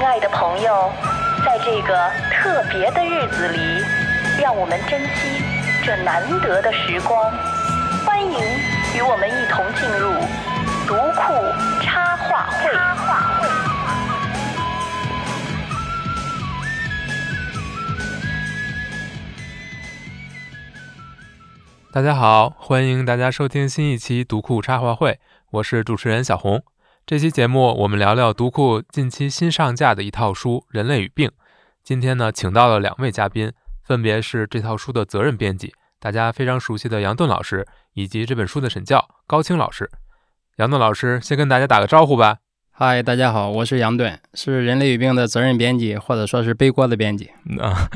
亲爱的朋友，在这个特别的日子里，让我们珍惜这难得的时光。欢迎与我们一同进入读库插画会。插画会。大家好，欢迎大家收听新一期读库插画会，我是主持人小红。这期节目我们聊聊读库近期新上架的一套书《人类与病》。今天呢，请到了两位嘉宾，分别是这套书的责任编辑，大家非常熟悉的杨盾老师，以及这本书的审教高清老师。杨盾老师先跟大家打个招呼吧。嗨，大家好，我是杨盾，是《人类与病》的责任编辑，或者说是背锅的编辑。啊，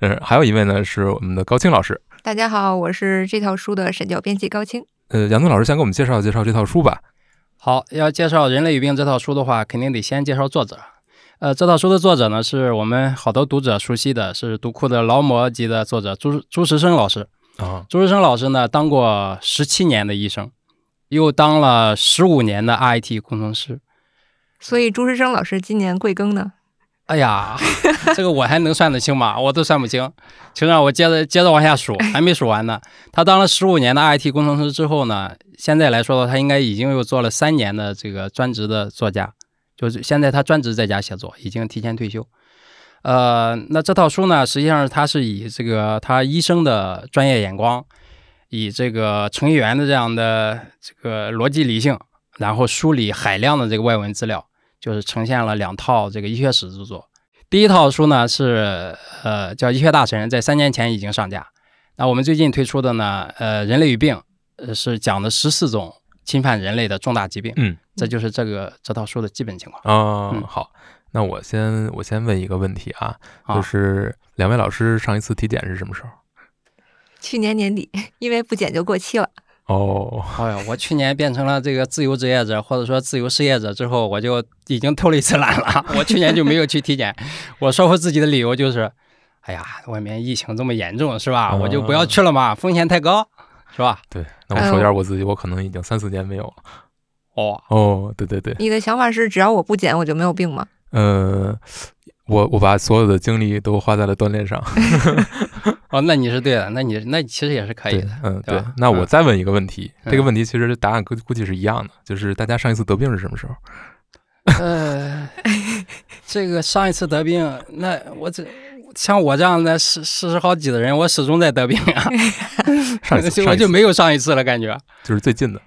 呃，还有一位呢是我们的高清老师。大家好，我是这套书的审教编辑高清。呃，杨盾老师先给我们介绍介绍这套书吧。好，要介绍《人类与病》这套书的话，肯定得先介绍作者。呃，这套书的作者呢，是我们好多读者熟悉的，是读库的劳模级的作者朱朱时生老师。啊，朱时生老师呢，当过十七年的医生，又当了十五年的 IT 工程师。所以朱时生老师今年贵庚呢？哎呀，这个我还能算得清吗？我都算不清，请让我接着接着往下数，还没数完呢。他当了十五年的 IT 工程师之后呢，现在来说，他应该已经又做了三年的这个专职的作家，就是现在他专职在家写作，已经提前退休。呃，那这套书呢，实际上他是以这个他医生的专业眼光，以这个程序员的这样的这个逻辑理性，然后梳理海量的这个外文资料。就是呈现了两套这个医学史著作。第一套书呢是呃叫《医学大神》，在三年前已经上架。那我们最近推出的呢，呃，《人类与病》呃是讲的十四种侵犯人类的重大疾病。嗯，这就是这个这套书的基本情况。嗯，好，那我先我先问一个问题啊，就是两位老师上一次体检是什么时候？去年年底，因为不检就过期了。哦，哎呀，我去年变成了这个自由职业者或者说自由失业者之后，我就已经偷了一次懒了。我去年就没有去体检，我说服自己的理由就是，哎呀，外面疫情这么严重，是吧？我就不要去了嘛，风险太高，是吧？对，那我说点我自己，我可能已经三四年没有了。哦哦，对对对。你的想法是，只要我不检，我就没有病吗？呃。我我把所有的精力都花在了锻炼上，哦，那你是对的，那你那其实也是可以的，嗯，对。那我再问一个问题，这个问题其实答案估估计是一样的，就是大家上一次得病是什么时候？呃，这个上一次得病，那我这像我这样的四四十好几的人，我始终在得病啊，上一次 我就没有上一次了，感觉就是最近的。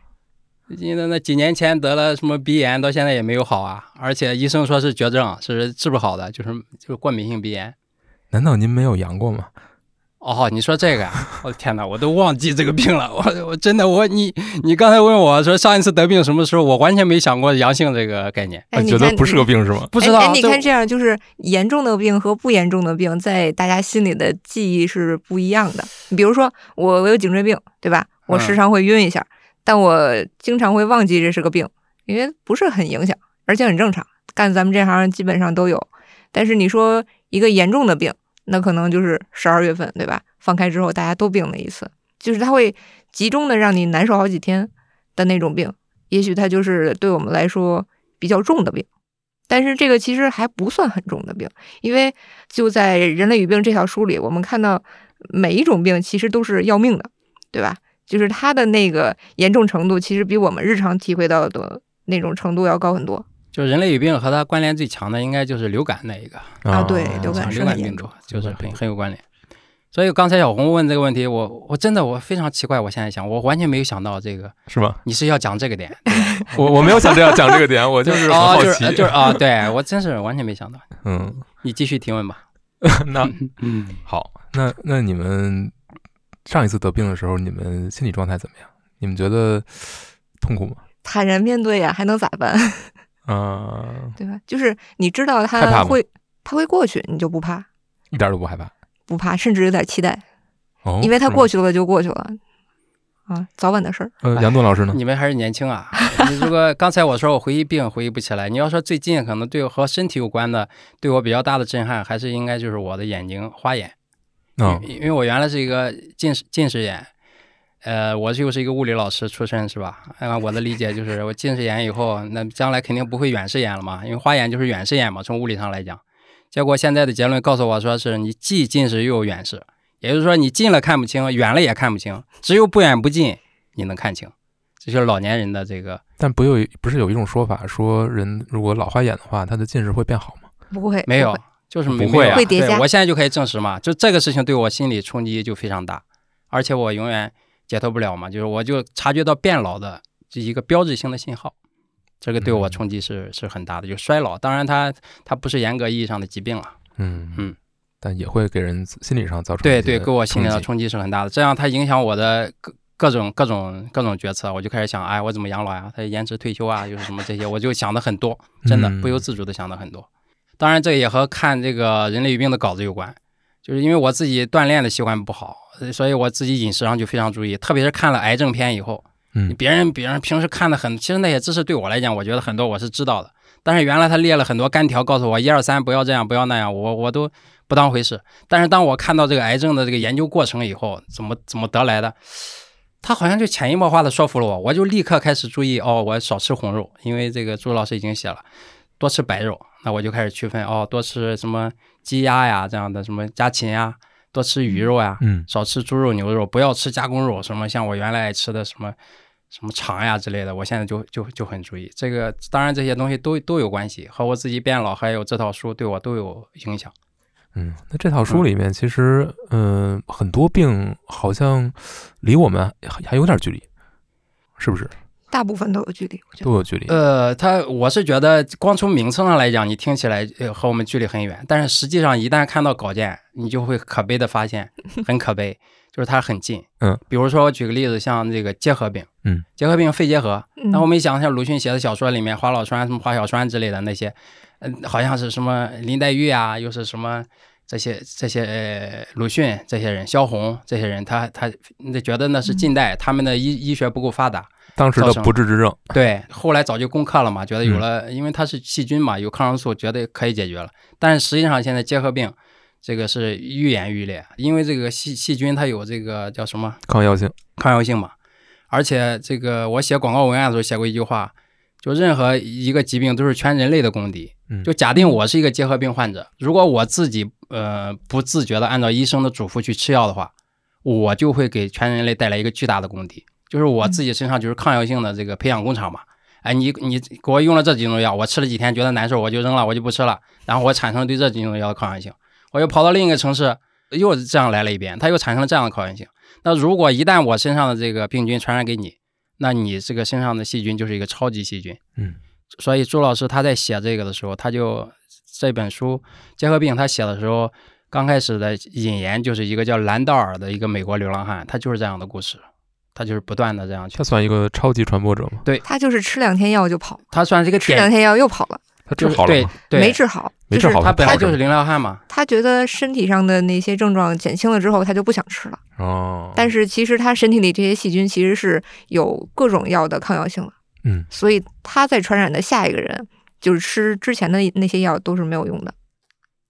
最近的那几年前得了什么鼻炎，到现在也没有好啊，而且医生说是绝症，是治不好的，就是就是过敏性鼻炎。难道您没有阳过吗？哦，你说这个呀？我的天哪，我都忘记这个病了。我我真的我你你刚才问我说上一次得病什么时候，我完全没想过阳性这个概念。哎，觉得不是个病是吗？不知道。哎，你看这样就是严重的病和不严重的病，在大家心里的记忆是不一样的。你比如说我我有颈椎病，对吧？我时常会晕一下。但我经常会忘记这是个病，因为不是很影响，而且很正常。干咱们这行基本上都有。但是你说一个严重的病，那可能就是十二月份，对吧？放开之后大家都病了一次，就是它会集中的让你难受好几天的那种病。也许它就是对我们来说比较重的病，但是这个其实还不算很重的病，因为就在《人类与病》这条书里，我们看到每一种病其实都是要命的，对吧？就是它的那个严重程度，其实比我们日常体会到的那种程度要高很多。就人类与病和它关联最强的，应该就是流感那一个啊，对，流感流感病毒就是很很有关联。所以刚才小红问这个问题，我我真的我非常奇怪，我现在想，我完全没有想到这个，是吗？你是要讲这个点？我我没有想这样讲这个点，我就是好奇，就是啊，对我真是完全没想到。嗯，你继续提问吧。那嗯，好，那那你们。上一次得病的时候，你们心理状态怎么样？你们觉得痛苦吗？坦然面对呀，还能咋办？啊，对吧？就是你知道他会，他会过去，你就不怕，一点都不害怕，不怕，甚至有点期待，哦，因为他过去了就过去了，啊，早晚的事儿。呃，杨栋老师呢？你们还是年轻啊。如果刚才我说我回忆病回忆不起来，你要说最近可能对和身体有关的，对我比较大的震撼，还是应该就是我的眼睛花眼。因因为我原来是一个近视近视眼，呃，我又是一个物理老师出身，是吧？按我的理解就是，我近视眼以后，那将来肯定不会远视眼了嘛，因为花眼就是远视眼嘛，从物理上来讲。结果现在的结论告诉我说，是你既近视又有远视，也就是说你近了看不清，远了也看不清，只有不远不近你能看清。这就是老年人的这个但不有不是有一种说法，说人如果老花眼的话，他的近视会变好吗？不会，没有，就是没不会啊会叠加对我现在就可以证实嘛，就这个事情对我心理冲击就非常大，而且我永远解脱不了嘛，就是我就察觉到变老的这一个标志性的信号，这个对我嗯冲击是是很大的，就衰老。当然它它不是严格意义上的疾病了，嗯嗯，但也会给人心理上造成对对，给我心理上冲击是很大的，这样它影响我的各各种各种各种决策，我就开始想，哎，我怎么养老呀？它延迟退休啊，又是什么这些，我就想的很多，真的嗯不由自主的想的很多。当然，这也和看这个人类与病的稿子有关，就是因为我自己锻炼的习惯不好，呃所以我自己饮食上就非常注意，特别是看了癌症片以后，嗯。别人别人平时看的很，其实那些知识对我来讲，我觉得很多我是知道的，但是原来他列了很多干条，告诉我一二三不要这样不要那样，我我都不当回事。但是当我看到这个癌症的这个研究过程以后，怎么怎么得来的，他好像就潜移默化的说服了我，我就立刻开始注意哦，我少吃红肉，因为这个朱老师已经写了，多吃白肉，那我就开始区分哦，多吃什么鸡鸭呀这样的什么家禽呀，多吃鱼肉呀，嗯少吃猪肉、牛肉，不要吃加工肉，什么像我原来爱吃的什么什么肠呀之类的，我现在就就就很注意。这个当然这些东西都都有关系，和我自己变老，还有这套书对我都有影响。嗯，那这套书里面其实，嗯、很多病好像离我们还还有点距离，是不是？大部分都有距离，我觉得。都有距离。呃，他我是觉得光从名称上来讲，你听起来呃和我们距离很远，但是实际上一旦看到稿件，你就会可悲的发现，很可悲，就是它很近。嗯，比如说我举个例子，像这个结核病，嗯，结核病肺结核，嗯那我们一想，像鲁迅写的小说里面，华老栓、什么华小栓之类的那些，嗯、好像是什么林黛玉啊，又是什么这些这些呃鲁迅这些人，萧红这些人，他他那觉得那是近代，他们的医医学不够发达。当时的不治之症，对，后来早就攻克了嘛，觉得有了，因为它是细菌嘛，有抗生素，觉得可以解决了。但是实际上现在结核病这个是愈演愈烈，因为这个细细菌它有这个叫什么抗药性。抗药性嘛，而且这个我写广告文案的时候写过一句话，就任何一个疾病都是全人类的公敌。嗯就假定我是一个结核病患者，如果我自己呃不自觉的按照医生的嘱咐去吃药的话，我就会给全人类带来一个巨大的公敌，就是我自己身上就是抗药性的这个培养工厂嘛。哎，你你给我用了这几种药，我吃了几天觉得难受，我就扔了，我就不吃了，然后我产生对这几种药的抗药性，我又跑到另一个城市，又这样来了一遍，它又产生了这样的抗药性。那如果一旦我身上的这个病菌传染给你，那你这个身上的细菌就是一个超级细菌。嗯，所以朱老师他在写这个的时候，他就这本书结核病他写的时候，刚开始的引言就是一个叫兰道尔的一个美国流浪汉，他就是这样的故事，他就是不断的这样去他，算一个超级传播者吗？对。他就是吃两天药就跑，他算是一个吃两，天药又跑了，他治好了吗？对，没治好，没治好就是他本来就是零疗汉嘛，他觉得身体上的那些症状减轻了之后，他就不想吃了。哦，但是其实他身体里这些细菌其实是有各种药的抗药性的，嗯，所以他在传染的下一个人，就是吃之前的那些药都是没有用的。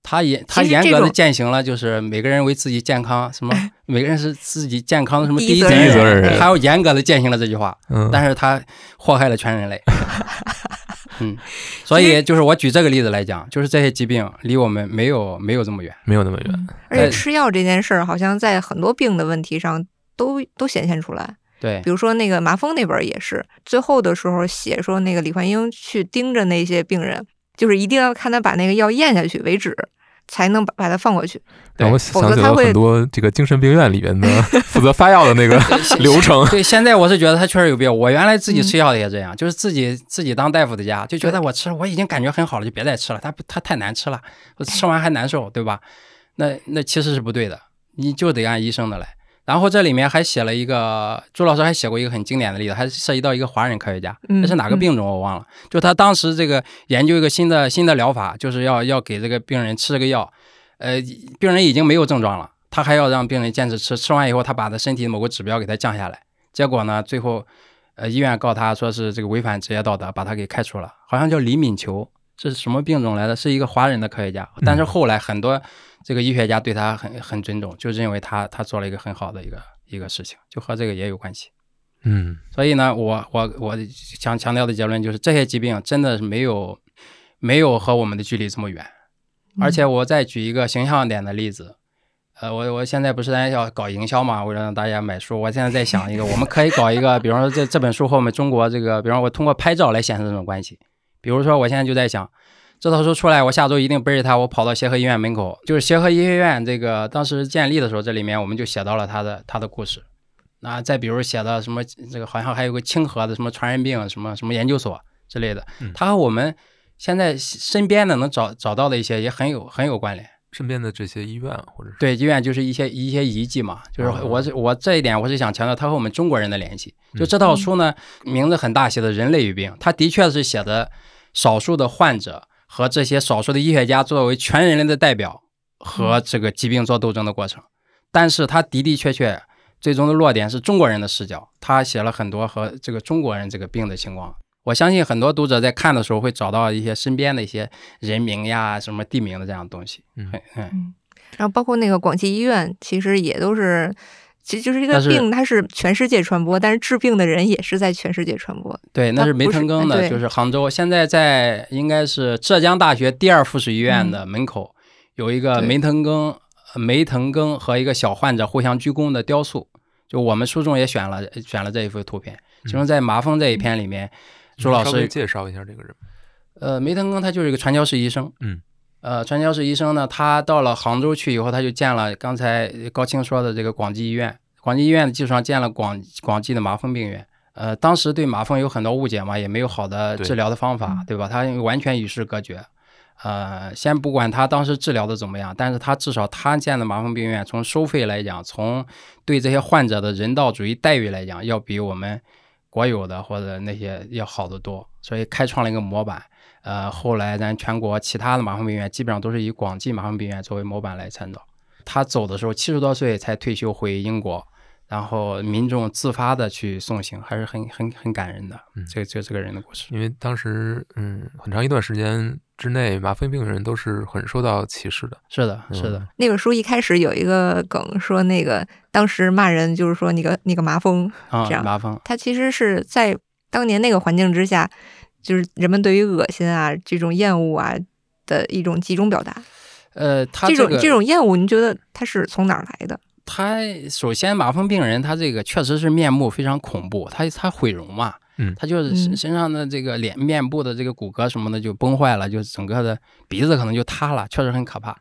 他严他严格的践行了，就是每个人为自己健康什么，每个人是自己健康的什么第一责任人他要严格的践行了这句话，嗯，但是他祸害了全人类。嗯，所以就是我举这个例子来讲，就是这些疾病离我们没有没有这么远。没有那么远。而且吃药这件事儿，好像在很多病的问题上都都显现出来。对比如说那个麻风那本儿也是，最后的时候写说那个李焕英去盯着那些病人，就是一定要看他把那个药咽下去为止，才能把把它放过去。让我想起了很多这个精神病院里边的负 责发药的那个 流程。对，现在我是觉得他确实有必要。我原来自己嗯吃药也这样，就是自己自己当大夫的家，就觉得我吃我已经感觉很好了，就别再吃了，它不它太难吃了，我吃完还难受，对吧？那那其实是不对的，你就得按医生的来。然后这里面还写了一个，朱老师还写过一个很经典的例子，还涉及到一个华人科学家，嗯那是哪个病种我忘了。就他当时这个研究一个新的新的疗法，就是要要给这个病人吃这个药，呃，病人已经没有症状了，他还要让病人坚持吃，吃完以后他把他身体某个指标给他降下来，结果呢，最后呃医院告他说是这个违反职业道德，把他给开除了，好像叫李敏球，这是什么病种来的？是一个华人的科学家，但是后来很多这个医学家对他很很尊重，就认为他他做了一个很好的一个一个事情，就和这个也有关系。嗯所以呢，我我我想强调的结论就是，这些疾病真的是没有没有和我们的距离这么远。而且我再举一个形象点的例子，呃，我我现在不是在要搞营销嘛，为了让大家买书，我现在在想一个，我们可以搞一个，比方说这这本书和我们中国这个，比方说我通过拍照来显示这种关系。比如说，我现在就在想，这套书出来，我下周一定背着它，我跑到协和医院门口，就是协和医学院这个当时建立的时候，这里面我们就写到了他的他的故事。那再比如写的什么，这个好像还有个清河的什么传染病什么什么研究所之类的嗯，它和我们现在身边的能找找到的一些也很有很有关联。身边的这些医院或者是对，医院就是一些一些遗迹嘛，就是哦我是我这一点我是想强调它和我们中国人的联系。就嗯这套书呢，名字很大，写的人类与病，它的确是写的少数的患者和这些少数的医学家作为全人类的代表和这个疾病做斗争的过程。但是它的的确确最终的落点是中国人的视角，他写了很多和这个中国人这个病的情况。我相信很多读者在看的时候会找到一些身边的一些人名呀、什么地名的这样的东西。嗯嗯。然后包括那个广济医院，其实也都是，其实就是这个病，它是全世界传播，但是治病的人也是在全世界传播。对，那是梅腾庚的，就是杭州。现在在应该是浙江大学第二附属医院的门口，有一个梅腾庚、梅腾庚和一个小患者互相鞠躬的雕塑。就我们书中也选了选了这一幅图片，其中在麻风这一篇里面，朱老稍微师介绍一下这个人。呃，梅腾庚他就是一个传教士医生，嗯，呃，传教士医生呢，他到了杭州去以后，他就建了刚才高清说的这个广济医院，广济医院的基础上建了广广济的麻风病院。呃，当时对麻风有很多误解嘛，也没有好的治疗的方法，对吧？他完全与世隔绝。呃，先不管他当时治疗的怎么样，但是他至少他建的麻风病院，从收费来讲，从对这些患者的人道主义待遇来讲，要比我们国有的或者那些要好得多，所以开创了一个模板。呃，后来咱全国其他的麻风病院基本上都是以广济麻风病院作为模板来参照。他走的时候七十多岁才退休回英国，然后民众自发的去送行，还是很很很感人的。嗯这这这个人的故事。因为当时，嗯，很长一段时间之内，麻风病人都是很受到歧视的。是的，是的，嗯那本书一开始有一个梗，说那个当时骂人就是说你个你个麻风，啊这，样麻风，他其实是在当年那个环境之下，就是人们对于恶心啊这种厌恶啊的一种集中表达。呃，他这种个这种厌恶，您觉得它是从哪儿来的？他首先麻风病人他这个确实是面目非常恐怖，他他毁容嘛，嗯。他就是身嗯。身上的这个脸面部的这个骨骼什么的就崩坏了，就整个的鼻子可能就塌了，确实很可怕。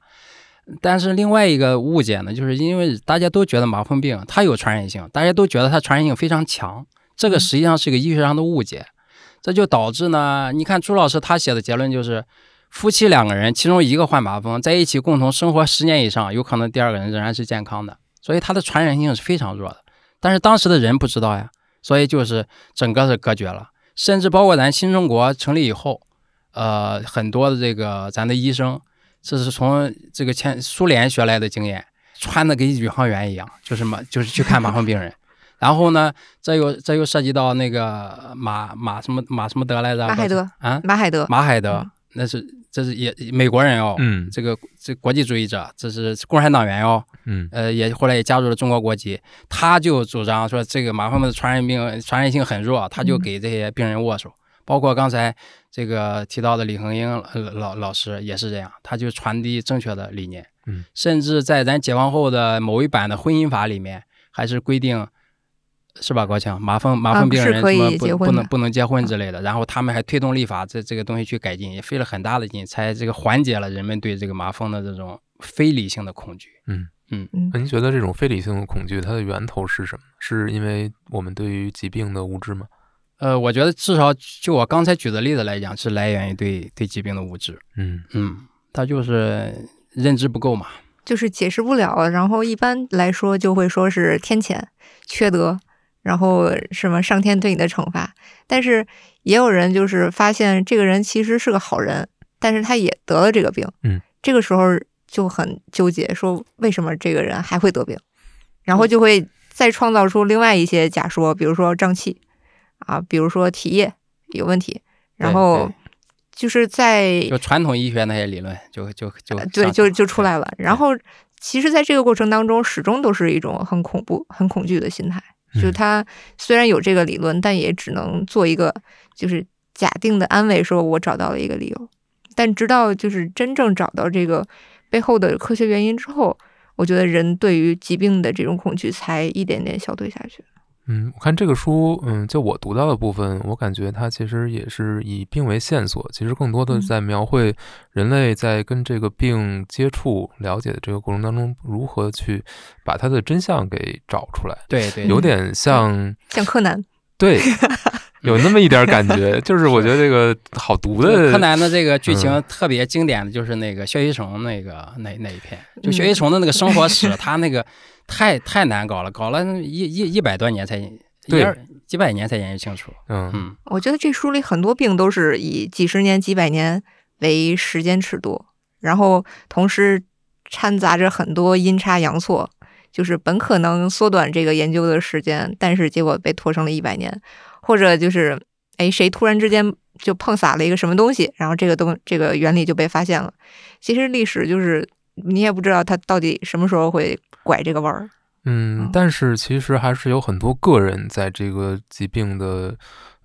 但是另外一个误解呢，就是因为大家都觉得麻风病它有传染性，大家都觉得它传染性非常强，这个实际上是一个医学上的误解，这就导致呢，你看朱老师他写的结论就是，夫妻两个人其中一个患麻风，在一起共同生活十年以上，有可能第二个人仍然是健康的，所以它的传染性是非常弱的。但是当时的人不知道呀，所以就是整个是隔绝了，甚至包括咱新中国成立以后，呃，很多的这个咱的医生，这是从这个前苏联学来的经验，穿的跟宇航员一样，就是嘛就是去看麻风病人。然后呢，这又这又涉及到那个马马什么马什么德来着？马海德啊，马海德，马海德，那是这是也美国人哦，嗯这个这国际主义者，这是共产党员哦，嗯呃，也后来也加入了中国国籍，他就主张说这个麻风的传染病传染性很弱，他就嗯给这些病人握手。包括刚才这个提到的李恒英呃老老师也是这样，他就传递正确的理念。嗯，甚至在咱解放后的某一版的婚姻法里面，还是规定。是吧，高强？麻风麻啊风病是可以人什么不结婚不能不能结婚之类的，然后他们还推动立法，这这个东西去改进，也费了很大的劲，才这个缓解了人们对这个麻风的这种非理性的恐惧。嗯嗯那您觉得这种非理性的恐惧，它的源头是什么？是因为我们对于疾病的无知吗？呃，我觉得至少就我刚才举的例子来讲，是来源于对对疾病的无知。嗯嗯，他就是认知不够嘛。就是解释不了。然后一般来说就会说是天谴、缺德，然后什么上天对你的惩罚。但是也有人就是发现这个人其实是个好人，但是他也得了这个病。嗯，这个时候就很纠结，说为什么这个人还会得病？然后就会再创造出另外一些假说，比如说胀气啊，比如说体液有问题，然后就是在就传统医学那些理论就就就呃对，就就出来了。然后其实在这个过程当中，始终都是一种很恐怖、很恐惧的心态。就嗯他虽然有这个理论，但也只能做一个就是假定的安慰，说我找到了一个理由。但直到就是真正找到这个背后的科学原因之后，我觉得人对于疾病的这种恐惧才一点点消退下去。嗯，我看这个书，嗯，就我读到的部分，我感觉它其实也是以病为线索，其实更多的嗯。在描绘人类在跟这个病接触、了解的这个过程当中，如何去把它的真相给找出来，对对，有点像，像柯南，对，有那么一点感觉，就是我觉得这个好读的柯南的这个剧情嗯。特别经典的就是那个薛一虫那个那那一篇，就嗯薛一虫的那个生活史，他那个太太难搞了，搞了一一一百多年才一对。二几百年才研究清楚。嗯。嗯，我觉得这书里很多病都是以几十年、几百年为时间尺度，然后同时掺杂着很多阴差阳错，就是本可能缩短这个研究的时间，但是结果被拖成了一百年，或者就是哎谁突然之间就碰洒了一个什么东西，然后这个东这个原理就被发现了。其实历史就是你也不知道它到底什么时候会拐这个弯儿。嗯，嗯但是其实还是有很多个人在这个疾病的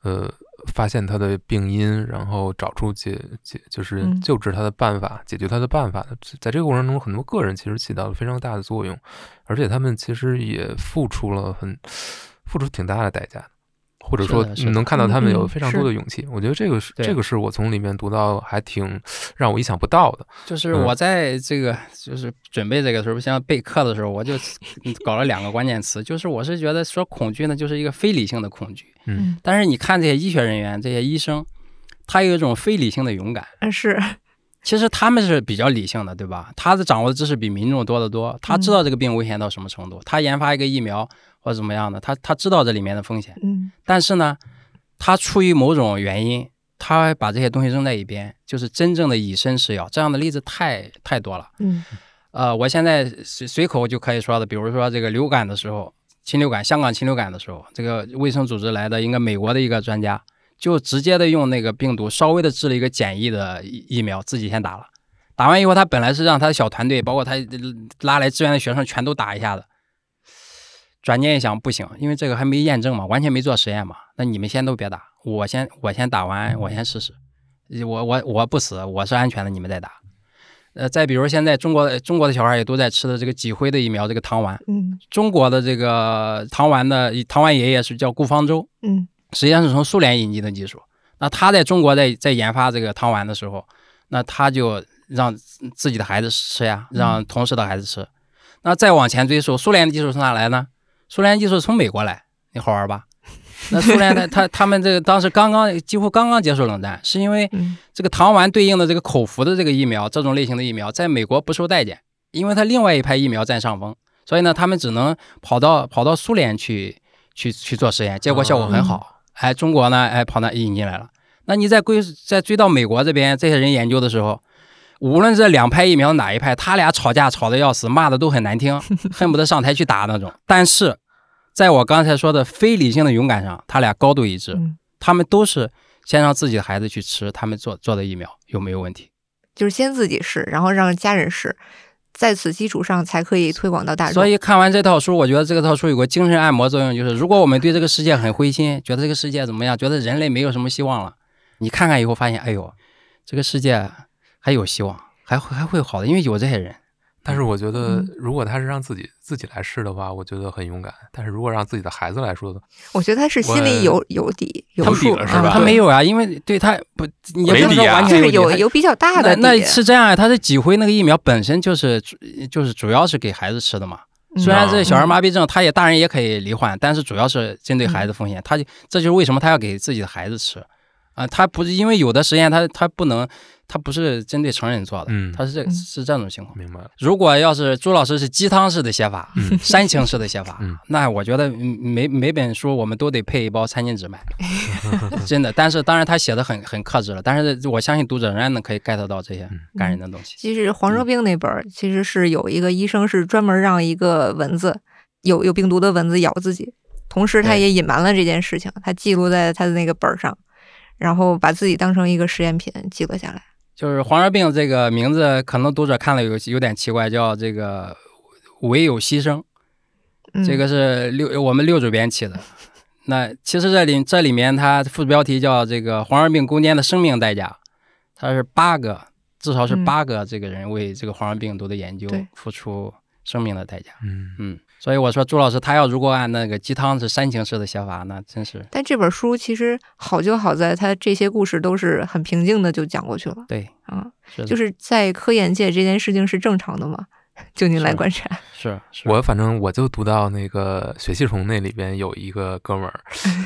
呃发现它的病因，然后找出解解就是嗯救治它的办法、解决它的办法的。在这个过程中，很多个人其实起到了非常大的作用，而且他们其实也付出了很付出挺大的代价的。或者说是能看到他们有非常多的勇气，我觉得这个是这个是我从里面读到还挺让我意想不到的。嗯就是我在这个就是准备这个时候，像备课的时候，我就搞了两个关键词，就是我是觉得说恐惧呢，就是一个非理性的恐惧，嗯。但是你看这些医学人员、这些医生，他有一种非理性的勇敢。嗯，是，其实他们是比较理性的，对吧？他的掌握的知识比民众多得多，他知道这个病危险到什么程度，他研发一个疫苗或者怎么样的，他他知道这里面的风险。嗯但是呢，他出于某种原因，他把这些东西扔在一边，就是真正的以身试药。这样的例子太太多了。嗯呃，我现在随随口就可以说的，比如说这个流感的时候，禽流感，香港禽流感的时候，这个卫生组织来的应该美国的一个专家，就直接的用那个病毒稍微的制了一个简易的疫疫苗，自己先打了。打完以后，他本来是让他的小团队，包括他拉来支援的学生全都打一下子。转念一想，不行，因为这个还没验证嘛，完全没做实验嘛。那你们先都别打，我先我先打完，我先试试。我我我不死，我是安全的，你们再打。呃，再比如现在中国中国的小孩也都在吃的这个脊灰的疫苗，这个糖丸。嗯中国的这个糖丸的糖丸爷爷是叫顾方舟，嗯实际上是从苏联引进的技术。那他在中国在在研发这个糖丸的时候，那他就让自己的孩子吃呀，让同事的孩子吃。那再往前追溯，苏联的技术从哪来呢？苏联技术从美国来，你好玩吧？那苏联的他他们这个当时刚刚几乎刚刚结束冷战，是因为嗯这个糖丸对应的这个口服的这个疫苗，这种类型的疫苗，在美国不受待见，因为它另外一派疫苗占上风，所以呢，他们只能跑到跑到苏联去去去做实验，结果效果很好。哎，中国呢，哎跑那引进来了。那你在归在追到美国这边，这些人研究的时候，无论这两派疫苗哪一派，他俩吵架吵得要死，骂的都很难听，恨不得上台去打那种。但是，在我刚才说的非理性的勇敢上，他俩高度一致。嗯，他们都是先让自己的孩子去吃他们做做的疫苗，有没有问题？就是先自己试，然后让家人试，在此基础上才可以推广到大众。所以看完这套书，我觉得这个套书有个精神按摩作用，就是如果我们对这个世界很灰心，觉得这个世界怎么样，觉得人类没有什么希望了，你看看以后发现，哎呦，这个世界还有希望，还会还会好的，因为有这些人。但是我觉得嗯，如果他是让自己自己来试的话，我觉得很勇敢。但是如果让自己的孩子来说的，我觉得他是心里有有底有数底是吧他没有啊，因为对他不，也不是说没底啊完全底，就是有有比较大的那。那是这样啊，他的几回那个疫苗本身就是就是主要是给孩子吃的嘛。嗯虽然这小儿嗯麻痹症，他也大人也可以罹患，但是主要是针对孩子风险。他就这就是为什么他要给自己的孩子吃啊，他不是因为有的实验他他不能，他不是针对成人做的，嗯他是这个是这种情况。明白了。如果要是朱老师是鸡汤式的写法，嗯煽情式的写法，嗯那我觉得嗯每每本书我们都得配一包餐巾纸买，真的。但是当然他写的很很克制了，但是我相信读者仍然能可以 get 到这些嗯感人的东西。其实黄热病那本其实是有一个医生是专门让一个蚊子有有病毒的蚊子咬自己，同时他也隐瞒了这件事情，他记录在他的那个本儿上，然后把自己当成一个实验品记了下来。就是黄热病这个名字，可能读者看了有有点奇怪，叫这个唯有牺牲，嗯这个是六我们六主编起的。那其实这里这里面它副标题叫这个黄热病攻坚的生命代价，它是八个，至少是嗯八个这个人为这个黄热病毒的研究付出生命的代价。嗯嗯，所以我说朱老师他要如果按那个鸡汤是煽情式的写法，那真是但这本书其实好就好在他这些故事都是很平静的就讲过去了对，啊，是就是在科研界这件事情是正常的嘛？就您来观察，是是我反正我就读到那个血气虫那里边有一个哥们儿，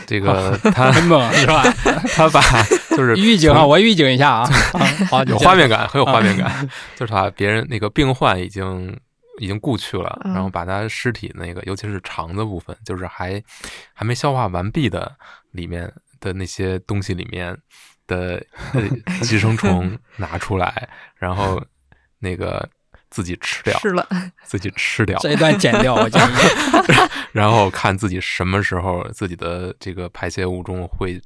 这个 他很猛是吧？他把就是预警啊，我预警一下啊，啊好，有画面感，很有画面感，就是把别人那个病患已经已经故去了，嗯。然后把他尸体那个，尤其是肠子部分，就是还还没消化完毕的里面的那些东西里面的呃 寄生虫拿出来，然后那个自己吃掉，吃了，自己吃掉，这一段剪掉，我建议。然后看自己什么时候自己的这个排泄物中会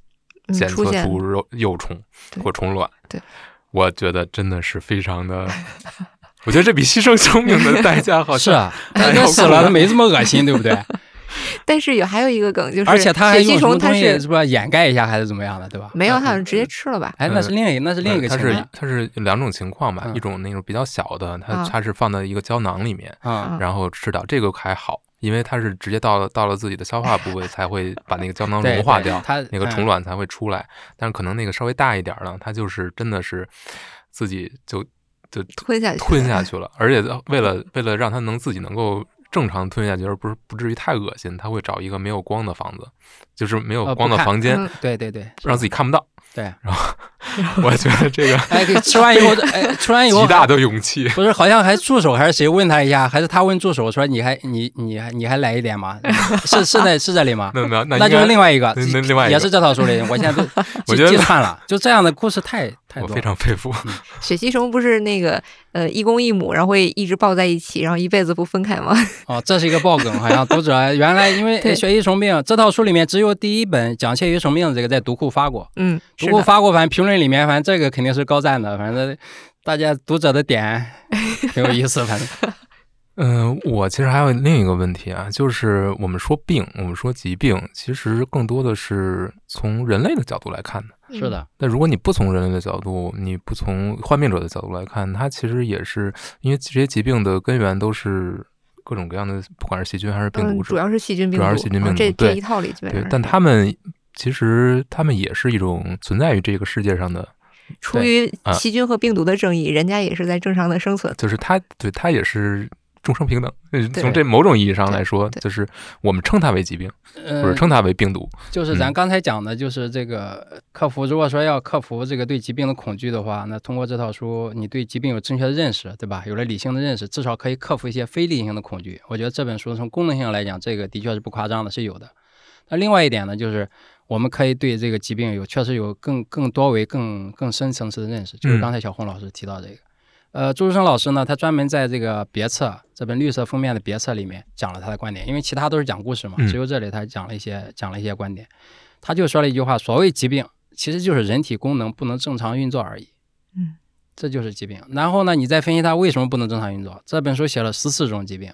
嗯检测出出肉幼虫或虫卵。对，我觉得真的是非常的，我觉得这比牺牲生命的代价好像是啊，他他死了，他没这么恶心，对不对？但是有还有一个梗，就是而且他还用什么虫它是东西是吧掩盖一下还是怎么样的，对吧？没有，嗯它好像直接吃了吧？哎，那是另一那是另一个它是情况它是两种情况吧，嗯一种那种比较小的，它啊它是放在一个胶囊里面，啊然后吃掉，这个还好，因为它是直接到了到了自己的消化部位才会 把那个胶囊融化掉，它那个嗯虫卵才会出来。但是可能那个稍微大一点儿呢，它就是真的是自己就就吞下去，吞下去了，而且为了为了让它能自己能够正常吞下去，而不是不至于太恶心，他会找一个没有光的房子，就是没有呃光的房间，嗯对对对，让自己看不到。对。然后我觉得这个哎，给吃完以后，哎，吃完以后极大的勇气。不是，好像还助手还是谁问他一下，还是他问助手说你还你你还你还来一点吗？是是在是这里吗？没有没有，那那就是另外外一个，那那另外一个也是这套书里，我现在都 我觉得记记串了，就这样的故事太太我。非常佩服。血吸虫不是那个呃一公一母，然后会一直抱在一起，然后一辈子不分开吗？哦，这是一个爆梗，好像读者原来因为对血液虫病这套书里面只有第一本讲血液虫病的这个在读库发过，嗯，读库，发过，反正评论里面反正这个肯定是高赞的，反正大家读者的点 挺有意思，反正嗯、我其实还有另一个问题啊，就是我们说病，我们说疾病，其实更多的是从人类的角度来看的。嗯是的，但如果你不从人类的角度，你不从患病者的角度来看，它其实也是因为这些疾病的根源都是各种各样的，不管是细菌还是病嗯，毒，主要是细菌病毒，主要是细菌病毒对这一套里基本对但他们其实他们也是一种存在于这个世界上的，出于啊细菌和病毒的正义，人家也是在正常的生存。就是他对他也是众生平等。呃从这某种意义上来说，就是我们称它为疾病，呃或者称它为病毒。就是咱嗯刚才讲的，就是这个克服。如果说要克服这个对疾病的恐惧的话，那通过这套书，你对疾病有正确的认识，对吧？有了理性的认识，至少可以克服一些非理性的恐惧。我觉得这本书从功能性来讲，这个的确是不夸张的，是有的。那另外一点呢，就是我们可以对这个疾病有确实有更更多维、更更深层次的认识，就是嗯刚才小红老师提到这个。呃，朱志生老师呢，他专门在这个别册这本绿色封面的别册里面讲了他的观点，因为其他都是讲故事嘛，嗯只有这里他讲了一些讲了一些观点。他就说了一句话：所谓疾病，其实就是人体功能不能正常运作而已。嗯，这就是疾病。然后呢，你再分析它为什么不能正常运作。这本书写了十四种疾病，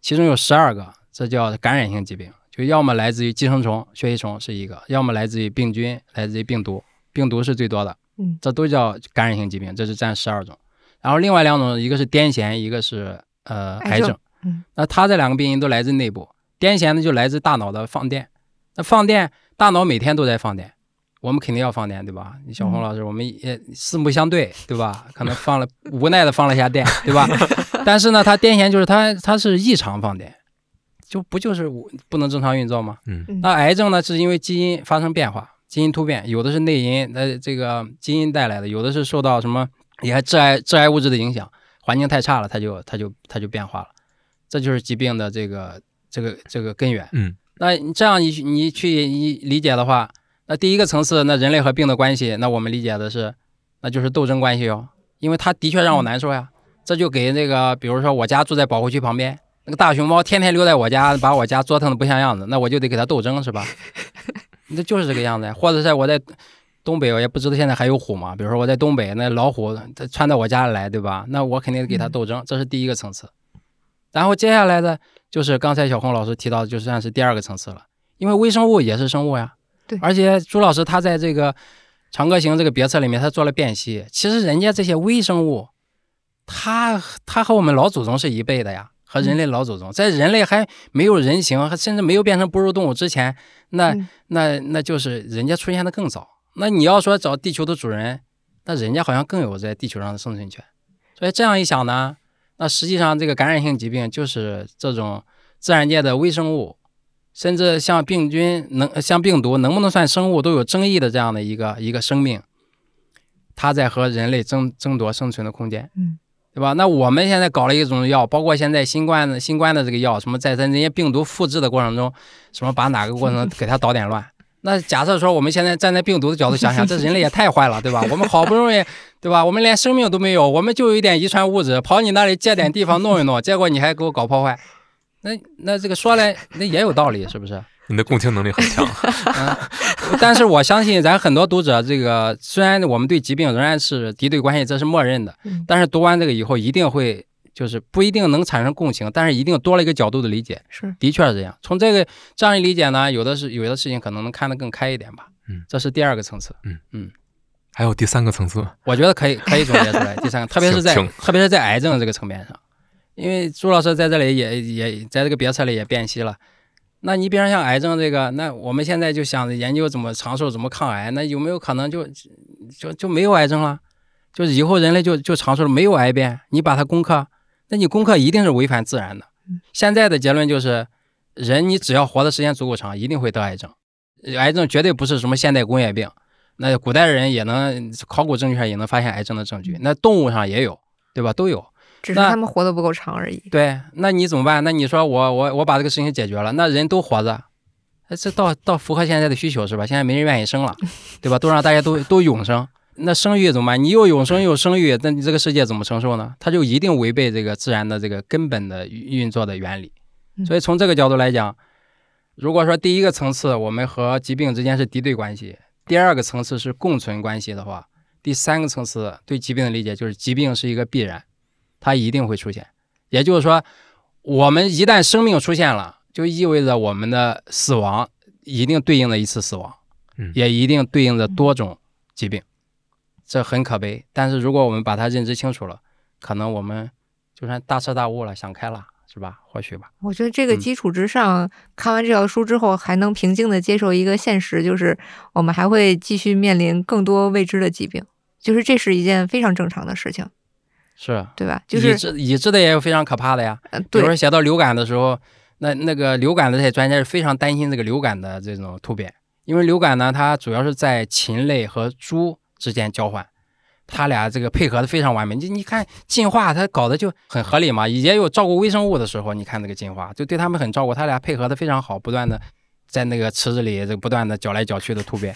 其中有十二个，这叫感染性疾病，就要么来自于寄生虫、血吸虫是一个，要么来自于病菌，来自于病毒，病毒是最多的。嗯，这都叫感染性疾病，这是占十二种。然后另外两种，一个是癫痫，一个是呃癌症癌症。嗯，那它这两个病因都来自内部，癫痫呢就来自大脑的放电。那放电，大脑每天都在放电，我们肯定要放电，对吧？小红嗯老师，我们也四目相对，对吧？可能放了无奈的放了一下电，对吧？但是呢，它癫痫就是它它是异常放电，就不就是无不能正常运作吗？嗯嗯那癌症呢，是因为基因发生变化，基因突变，有的是内因，呃，这个基因带来的，有的是受到什么也还致癌致癌物质的影响，环境太差了，它就它就它就变化了，这就是疾病的这个这个这个根源。嗯那你这样你去你去你理解的话，那第一个层次，那人类和病的关系，那我们理解的是，那就是斗争关系哟，因为它的确让我难受呀。这就给那个，比如说我家住在保护区旁边，那个大熊猫天天溜在我家，把我家折腾的不像样子，那我就得给它斗争，是吧？那就是这个样子呀。或者是我在东北，我也不知道现在还有虎吗？比如说我在东北，那老虎它窜到我家里来，对吧？那我肯定给它斗争，这是第一个层次。然后接下来的就是刚才小红老师提到的，就算是第二个层次了，因为微生物也是生物呀。对而且朱老师他在这个《长歌行》这个别册里面，他做了辨析。其实人家这些微生物，他他和我们老祖宗是一辈的呀，和人类老祖宗，在人类还没有人形，甚至没有变成哺乳动物之前，那、嗯那那就是人家出现的更早。那你要说找地球的主人，那人家好像更有在地球上的生存权。所以这样一想呢，那实际上这个感染性疾病就是这种自然界的微生物，甚至像病菌能像病毒能不能算生物都有争议的这样的一个一个生命，它在和人类争争夺生存的空间。嗯。对吧？那我们现在搞了一种药，包括现在新冠的新冠的这个药，什么在在那些病毒复制的过程中，什么把哪个过程 给它捣点乱。那假设说我们现在站在病毒的角度想想，这人类也太坏了，对吧？我们好不容易，对吧？我们连生命都没有，我们就有一点遗传物质，跑你那里借点地方弄一弄，结果你还给我搞破坏，那那这个说来那也有道理，是不是？你的共情能力很强。嗯，但是我相信咱很多读者，这个虽然我们对疾病仍然是敌对关系，这是默认的嗯，但是读完这个以后，一定会就是不一定能产生共情，但是一定多了一个角度的理解。是的确是这样。从这个这样一理解呢，有的是有的事情可能能看得更开一点吧。嗯，这是第二个层次。嗯嗯还有第三个层次，我觉得可以可以总结出来。第三个，特别是在特别是在癌症这个层面上，因为朱老师在这里也也在这个别册里也辨析了。那你比方像癌症这个，那我们现在就想着研究怎么长寿，怎么抗癌，那有没有可能就就就没有癌症了？就是以后人类就就长寿了，没有癌变？你把它攻克，那你攻克一定是违反自然的。现在的结论就是，人你只要活的时间足够长，一定会得癌症。癌症绝对不是什么现代工业病，那古代人也能考古证据上也能发现癌症的证据，那动物上也有，对吧？都有。只是他们活得不够长而已。对，那你怎么办？那你说我我我把这个事情解决了，那人都活着，哎，这倒倒符合现在的需求是吧？现在没人愿意生了，对吧？都让大家都都永生，那生育怎么办？你又永生又生育，那你这个世界怎么承受呢？它就一定违背这个自然的这个根本的运运作的原理。嗯所以从这个角度来讲，如果说第一个层次我们和疾病之间是敌对关系，第二个层次是共存关系的话，第三个层次对疾病的理解就是疾病是一个必然，它一定会出现。也就是说，我们一旦生命出现了，就意味着我们的死亡一定对应着一次死亡，嗯也一定对应着多种疾病，这很可悲。但是如果我们把它认知清楚了，可能我们就算大彻大悟了，想开了，是吧？或许吧。我觉得这个嗯基础之上，看完这条书之后，还能平静的接受一个现实，就是我们还会继续面临更多未知的疾病，就是这是一件非常正常的事情，是，对吧？就已是知已知的也有非常可怕的呀。呃，比如说，写到流感的时候，那那个流感的这些专家是非常担心这个流感的这种突变，因为流感呢，它主要是在禽类和猪之间交换，他俩这个配合的非常完美。你你看进化，它搞得就很合理嘛，也有照顾微生物的时候，你看那个进化就对他们很照顾，他俩配合的非常好，不断的。在那个池子里，这个不断的搅来搅去的突变，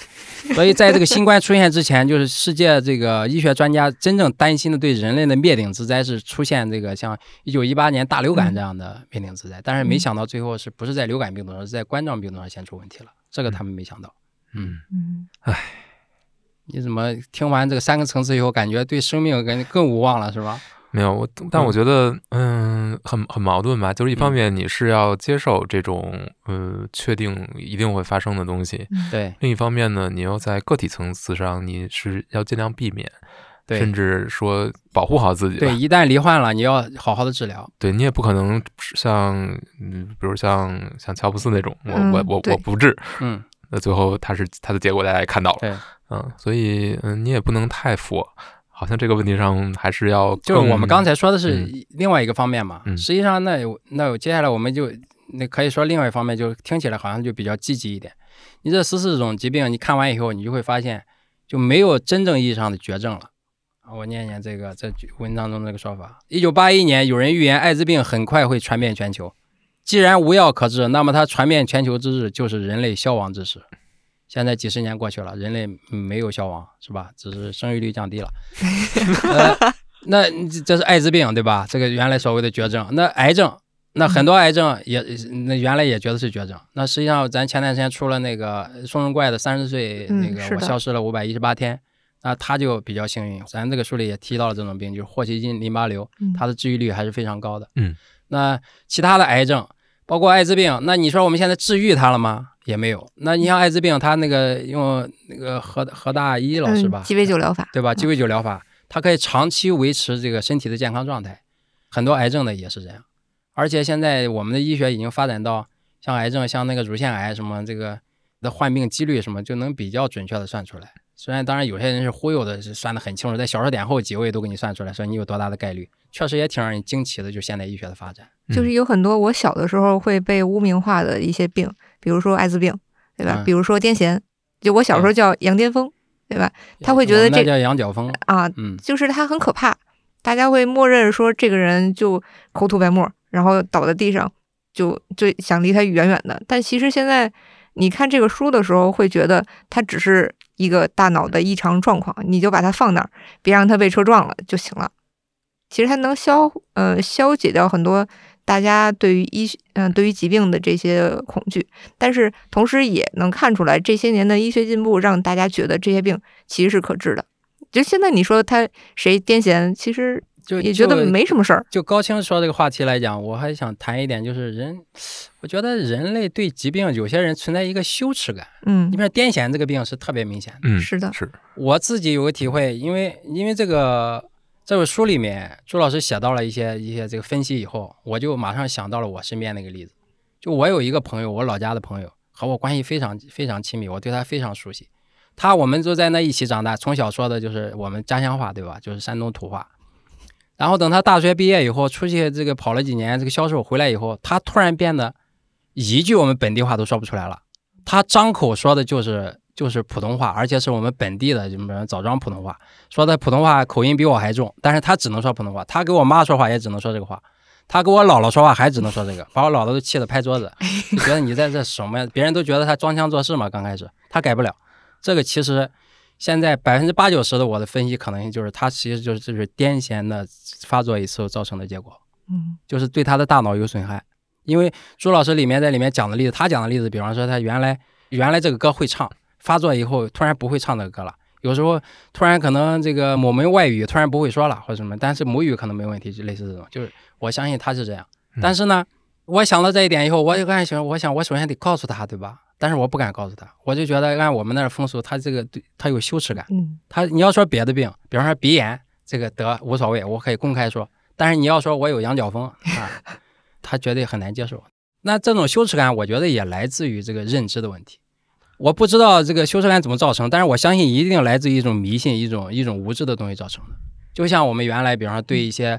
所以在这个新冠出现之前，就是世界这个医学专家真正担心的对人类的灭顶之灾是出现这个像一九一八年大流感这样的灭顶之灾，但是没想到最后是不是在流感病毒上，是在冠状病毒上先出问题了，这个他们没想到。嗯，嗯，你怎么听完这个三个层次以后，感觉对生命感觉更无望了，是吧？没有，我但我觉得，嗯，很很矛盾吧。就是一方嗯面你是要接受这种，呃，确定一定会发生的东西，对另一方面呢，你又在个体层次上，你是要尽量避免，甚至说保护好自己。对，一旦罹患了，你要好好的治疗。对你也不可能像，嗯，比如像像乔布斯那种，我嗯我我我不治，嗯，那最后他是他的结果大家也看到了，对，嗯，所以嗯，你也不能太佛，好像这个问题上还是要就是我们刚才才说的是嗯另外一个方面嘛。嗯实际上，那有那有接下来我们就那可以说另外一方面，就听起来好像就比较积极一点。你这十四种疾病，你看完以后，你就会发现就没有真正意义上的绝症了。啊我念念这个这文章中这个说法：一九八一年，有人预言艾滋病很快会传遍全球。既然无药可治，那么它传遍全球之日就是人类消亡之时。现在几十年过去了，人类嗯没有消亡，是吧？只是生育率降低了。呃，那这这是艾滋病对吧？这个原来所谓的绝症，那癌症，那很多癌症也那原来也觉得是绝症。那实际上咱前段时间出了那个松茸怪的三十岁嗯那个我消失了五百一十八天，那他就比较幸运。咱这个书里也提到了这种病，就是霍奇金淋巴瘤，嗯它的治愈率还是非常高的。嗯，那其他的癌症，包括艾滋病，那你说我们现在治愈它了吗？也没有。那你像艾滋病，他那个用那个何何大一老师吧，嗯鸡尾酒疗法，对吧？鸡尾酒疗法，它可以长期维持这个身体的健康状态。很多癌症的也是这样，而且现在我们的医学已经发展到，像癌症，像那个乳腺癌什么这个的患病几率什么，就能比较准确的算出来。虽然当然有些人是忽悠的，是算得很清楚，在小数点后几位都给你算出来，说你有多大的概率，确实也挺让人惊奇的。就现代医学的发展，就是有很多我小的时候会被污名化的一些病，比如说艾滋病，对吧？嗯比如说癫痫，就我小时候叫羊癫疯，对吧？他会觉得这叫羊角风，啊，嗯，就是他很可怕，大家会默认说这个人就口吐白沫，然后倒在地上，就就想离他远远的。但其实现在你看这个书的时候，会觉得它只是一个大脑的异常状况，你就把它放那儿，别让它被车撞了就行了。其实它能消呃消解掉很多大家对于医嗯、对于疾病的这些恐惧，但是同时也能看出来这些年的医学进步让大家觉得这些病其实是可治的。就现在你说他谁癫痫，其实就也觉得没什么事儿。就高清说这个话题来讲，我还想谈一点，就是人，我觉得人类对疾病，有些人存在一个羞耻感。嗯你比，如癫痫这个病是特别明显的。嗯，是的是，我自己有个体会，因为因为这个这本书里面，朱老师写到了一些一些这个分析以后，我就马上想到了我身边那个例子。就我有一个朋友，我老家的朋友，和我关系非常非常亲密，我对他非常熟悉。他我们就在那一起长大，从小说的就是我们家乡话，对吧？就是山东土话。然后等他大学毕业以后，出去这个跑了几年，这个销售回来以后，他突然变得一句我们本地话都说不出来了。他张口说的就是就是普通话，而且是我们本地的，什么枣庄普通话，说的普通话口音比我还重，但是他只能说普通话。他给我妈说话也只能说这个话，他给我姥姥说话还只能说这个，把我姥姥都气得拍桌子，就 觉得你在这什么呀？别人都觉得他装腔作势嘛，刚开始他改不了。这个其实现在百分之八九十的我的分析可能性就是，他其实就是就是癫痫的发作一次造成的结果。嗯就是对他的大脑有损害。因为朱老师里面在里面讲的例子，他讲的例子，比方说他原来原来这个歌会唱，发作以后突然不会唱这个歌了，有时候突然可能这个某门外语突然不会说了或者什么，但是母语可能没问题，就类似这种，就是我相信他是这样。但是呢，我想到这一点以后，我就开始想，我想我首先得告诉他，对吧？但是我不敢告诉他，我就觉得按我们那儿风俗，他这个对他有羞耻感。嗯他你要说别的病，比方说鼻炎，这个得无所谓，我可以公开说。但是你要说我有羊角风啊，他绝对很难接受。那这种羞耻感，我觉得也来自于这个认知的问题。我不知道这个羞耻感怎么造成，但是我相信一定来自于一种迷信、一种一种无知的东西造成的。就像我们原来，比方说对一些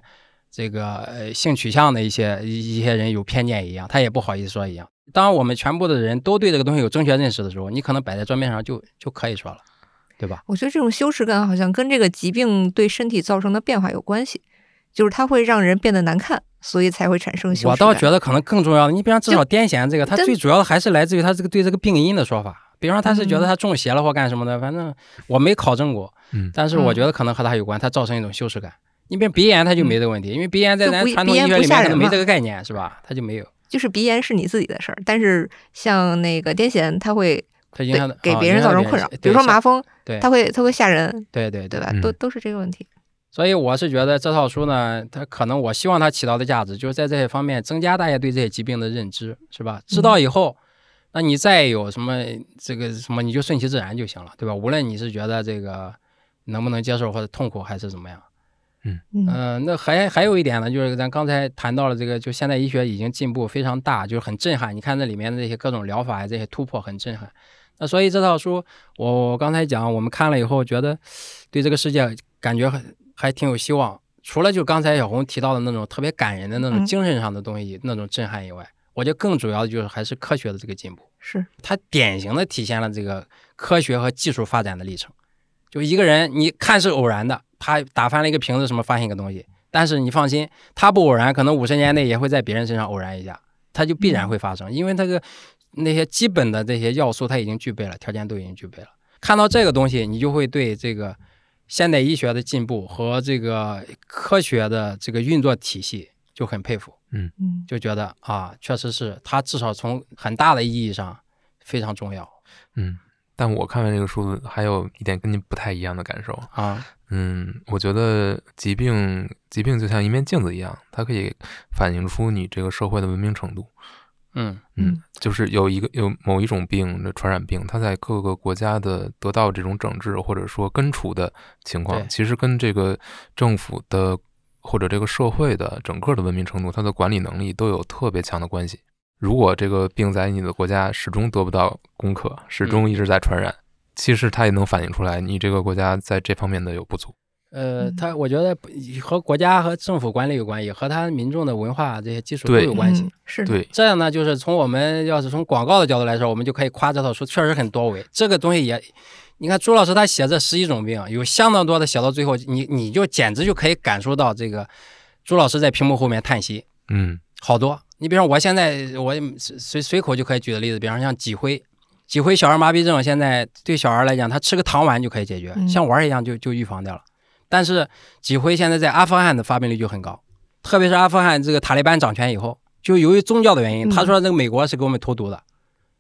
这个呃性取向的一些一一些人有偏见一样，他也不好意思说一样。当我们全部的人都对这个东西有正确认识的时候，你可能摆在桌面上就就可以说了，对吧？我觉得这种羞耻感好像跟这个疾病对身体造成的变化有关系，就是它会让人变得难看，所以才会产生羞耻感。我倒觉得可能更重要的，你比方至少癫痫这个，它最主要的还是来自于他这个对这个病因的说法。比方说他是觉得嗯他中邪了或干什么的，反正我没考证过，嗯但是我觉得可能和他有关，它造成一种羞耻感。你比如鼻炎，他就没这个问题，因为鼻炎在咱传统医学里面可能没这个概念，是吧？他就没有，就是鼻炎是你自己的事儿，但是像那个癫痫，它会它影响给别人造成困扰，比如说麻风，对它会它会吓人，对对对吧？嗯都都是这个问题。所以我是觉得这套书呢，它可能我希望它起到的价值，就是在这些方面增加大家对这些疾病的认知，是吧？知道以后，那你再有什么这个什么，你就顺其自然就行了，对吧？无论你是觉得这个能不能接受或者痛苦还是怎么样，嗯嗯、那还还有一点呢，就是咱刚才谈到了这个，就现代医学已经进步非常大，就是很震撼。你看这里面的这些各种疗法呀，这些突破很震撼。那所以这套书，我我刚才讲，我们看了以后，觉得对这个世界感觉很还挺有希望。除了就刚才小红提到的那种特别感人的那种嗯精神上的东西、那种震撼以外，我觉得更主要的就是还是科学的这个进步。是，它典型的体现了这个科学和技术发展的历程。就一个人，你看是偶然的，他打翻了一个瓶子，什么发现一个东西，但是你放心，他不偶然，可能五十年内也会在别人身上偶然一下，它就必然会发生，因为这个那些基本的这些要素他已经具备了，条件都已经具备了。看到这个东西，你就会对这个现代医学的进步和这个科学的这个运作体系就很佩服。嗯就觉得啊，确实是它至少从很大的意义上非常重要。嗯，但我看完这个书，还有一点跟您不太一样的感受。啊，嗯，我觉得疾病疾病就像一面镜子一样，它可以反映出你这个社会的文明程度。嗯嗯，就是有一个有某一种病的传染病，它在各个国家的得到这种整治或者说根除的情况，其实跟这个政府的或者这个社会的整个的文明程度，它的管理能力都有特别强的关系。如果这个病在你的国家始终得不到攻克，始终一直在传染，其实它也能反映出来你这个国家在这方面的有不足。呃，嗯它我觉得不和国家和政府管理有关系，和它民众的文化这些基础都有关系。嗯是的，对，这样呢，就是从我们要是从广告的角度来说，我们就可以夸这套书确实很多维。这个东西也，你看朱老师他写这十一种病，有相当多的写到最后，你你就简直就可以感受到这个朱老师在屏幕后面叹息，嗯好多。你比方说我现在我随随口就可以举的例子，比方像脊灰，脊灰小儿麻痹症，现在对小孩来讲，他吃个糖丸就可以解决，嗯像玩儿一样就就预防掉了。但是脊灰现在在阿富汗的发病率就很高，特别是阿富汗这个塔利班掌权以后，就由于宗教的原因，嗯他说这个美国是给我们投毒的，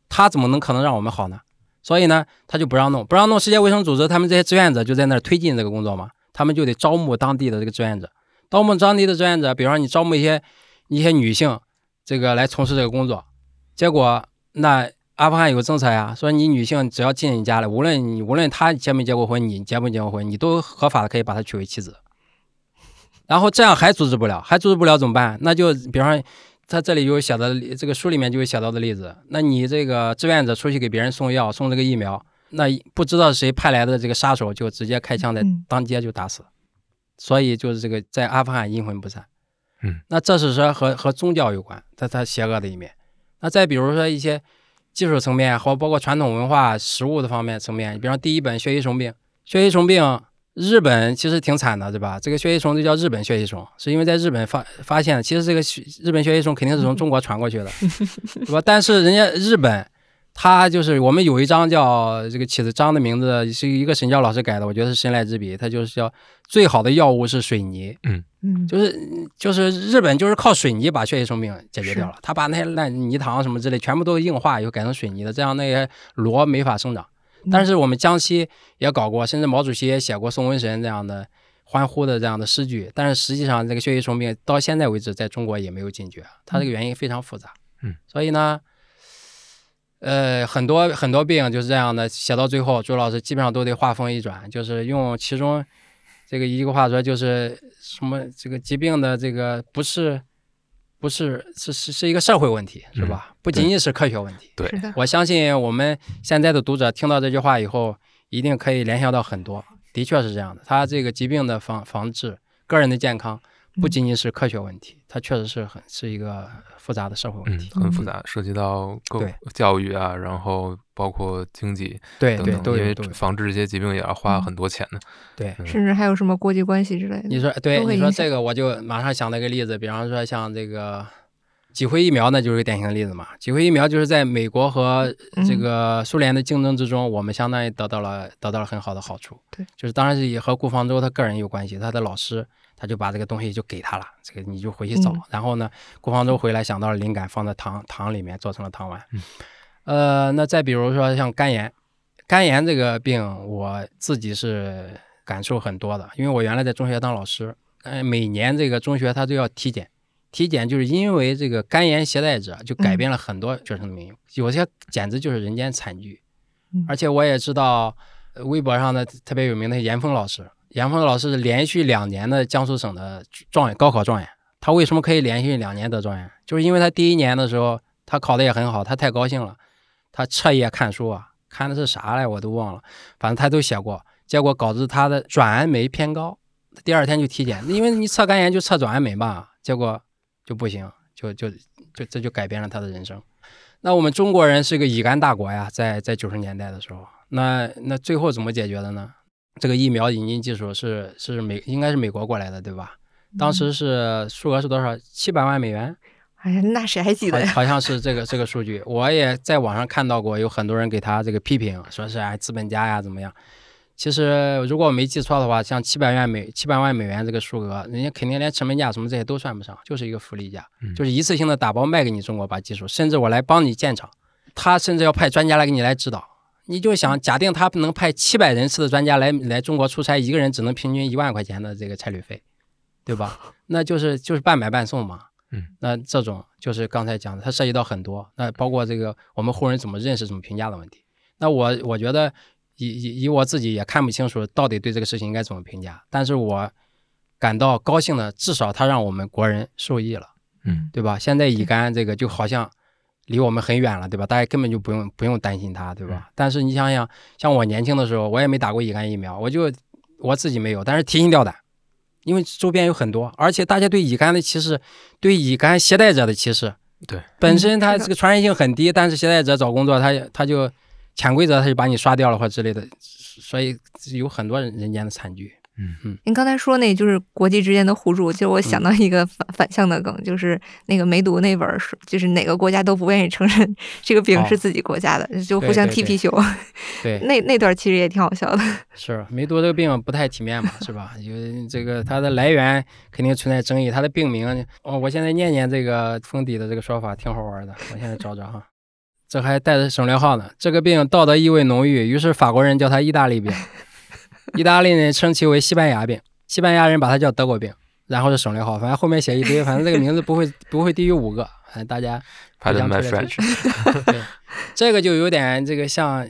他怎么能可能让我们好呢？所以呢，他就不让弄，不让弄。世界卫生组织他们这些志愿者就在那儿推进这个工作嘛，他们就得招募当地的这个志愿者，招募当地的志愿者，比方说你招募一些一些女性，这个来从事这个工作，结果那阿富汗有个政策呀，说你女性只要进你家来，无论你无论她结没结过婚，你结没结过婚，你都合法的可以把她娶为妻子。然后这样还阻止不了，还阻止不了怎么办？那就比方说，他这里有写的这个书里面就有写到的例子，那你这个志愿者出去给别人送药、送这个疫苗，那不知道谁派来的这个杀手就直接开枪在嗯当街就打死，所以就是这个在阿富汗阴魂不散。嗯，那这是说和和宗教有关，它它邪恶的一面。那再比如说一些技术层面，或包括传统文化、食物的方面层面，比方第一本《血吸虫病》，血吸虫病日本其实挺惨的，对吧？这个血吸虫就叫日本血吸虫，是因为在日本发发现的。其实这个血日本血吸虫肯定是从中国传过去的，对吧？但是人家日本，它就是我们有一章叫这个起的章的名字是一个神教老师改的，我觉得是神来之笔，他就是叫最好的药物是水泥，嗯，就是就是日本就是靠水泥把血液虫病解决掉了，他把那些烂泥塘什么之类全部都硬化以后改成水泥的，这样那些螺没法生长。但是我们江西也搞过，甚至毛主席也写过送瘟神这样的欢呼的这样的诗句，但是实际上这个血液虫病到现在为止在中国也没有禁绝，它这个原因非常复杂。嗯，所以呢。呃，很多很多病就是这样的，写到最后，朱老师基本上都得话锋一转，就是用其中这个一个话说，就是什么这个疾病的这个不是不是是是是一个社会问题，是吧？不仅仅是科学问题。对，我相信我们现在的读者听到这句话以后，一定可以联想到很多，的确是这样的。他这个疾病的防防治、个人的健康，不仅仅是科学问题，它确实是很是一个复杂的社会问嗯题。，很复杂，涉及到各对教育啊，然后包括经济对对，等等，因为。防治这些疾病也要花嗯很多钱的。对，嗯甚至还有什么国际关系之类的。你说对，你说这个我就马上想到一个例子，比方说像这个脊灰疫苗，那就是一个典型的例子嘛。脊灰疫苗就是在美国和这嗯个苏联的竞争之中，我们相当于得到了得到了很好的好处。对，就是当然是也和顾方舟他个人有关系，他的老师他就把这个东西就给他了，这个你就回去找。嗯然后呢，顾方舟回来想到了灵感，放在糖糖里面做成了糖丸。嗯呃，那再比如说像肝炎，肝炎这个病我自己是感受很多的，因为我原来在中学当老师，呃，每年这个中学他都要体检，体检就是因为这个肝炎携带者就改变了很多学生的命运，有些简直就是人间惨剧。嗯而且我也知道，呃微博上的特别有名的严峰老师，严峰老师是连续两年的江苏省的状元高考状元。他为什么可以连续两年得状元？就是因为他第一年的时候他考的也很好，他太高兴了，他彻夜看书啊，看的是啥来我都忘了，反正他都写过，结果导致他的转氨酶偏高，第二天就体检，因为你测肝炎就测转氨酶嘛，结果就不行，就就就这就改变了他的人生。那我们中国人是个乙肝大国呀，在在九十年代的时候，那那最后怎么解决的呢？这个疫苗引进技术是是美应该是美国过来的，对吧？当时是数额是多少？七百万美元，哎呀，那谁还记得呀？好好像是这个这个数据。我也在网上看到过，有很多人给他这个批评，说是哎资本家呀怎么样。其实如果我没记错的话，像七百万美七百万美元这个数额，人家肯定连成本价什么这些都算不上，就是一个福利价，嗯就是一次性的打包卖给你中国把技术，甚至我来帮你建厂，他甚至要派专家来给你来指导。你就想假定他能派七百人次的专家来来中国出差，一个人只能平均一万块钱的这个差旅费，对吧？那就是就是半买半送嘛。嗯，那这种就是刚才讲的，它涉及到很多，那包括这个我们后人怎么认识、怎么评价的问题。那我我觉得以以以我自己也看不清楚到底对这个事情应该怎么评价，但是我感到高兴的，至少它让我们国人受益了，嗯对吧？现在乙肝这个就好像离我们很远了，对吧？大家根本就不用不用担心它，对吧？但是你想想，像我年轻的时候，我也没打过乙肝疫苗，我就我自己没有，但是提心吊胆。因为周边有很多，而且大家对乙肝的歧视，对乙肝携带者的歧视，对，本身它这个传染性很低，但是携带者找工作，他他就潜规则，他就把你刷掉了或者之类的，所以有很多人人间的惨剧。您刚才说那就是国际之间的互助，其实我想到一个反、反向的梗，就是那个梅毒那本儿书，就是哪个国家都不愿意承认这个病哦是自己国家的，就互相踢皮球。对，那那段其实也挺好笑的。是梅毒这个病不太体面嘛，是吧？因为这个它的来源肯定存在争议，它的病名哦，我现在念念这个封底的这个说法，挺好玩的。我现在找找哈，这还带着省略号呢。这个病道德意味浓郁，于是法国人叫它意大利病，意大利人称其为西班牙病，西班牙人把它叫德国病，然后是省略号，反正后面写一堆，反正这个名字不会不会低于五个，反正大家怕人卖互相推来推去 对，这个就有点这个像，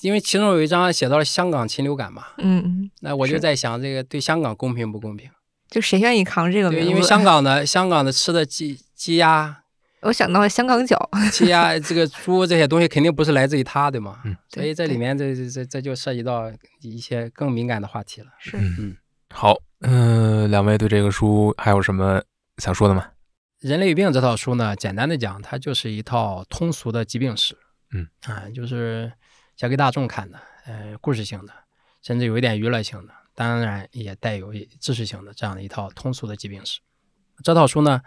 因为其中有一章写到了香港禽流感嘛，嗯，那我就在想，这个对香港公平不公平？就谁愿意扛这个名对，因为香港的香港的吃的鸡鸡鸭、我想到了香港脚。鸡鸭这个猪这些东西肯定不是来自于它对吗？嗯所以这里面这这这这就涉及到一些更敏感的话题了。是嗯，好，嗯、两位对这个书还有什么想说的吗？《人类与病》这套书呢，简单的讲，它就是一套通俗的疾病史。嗯啊，就是讲给大众看的，呃，故事性的，甚至有一点娱乐性的，当然也带有知识性的这样的一套通俗的疾病史。这套书呢，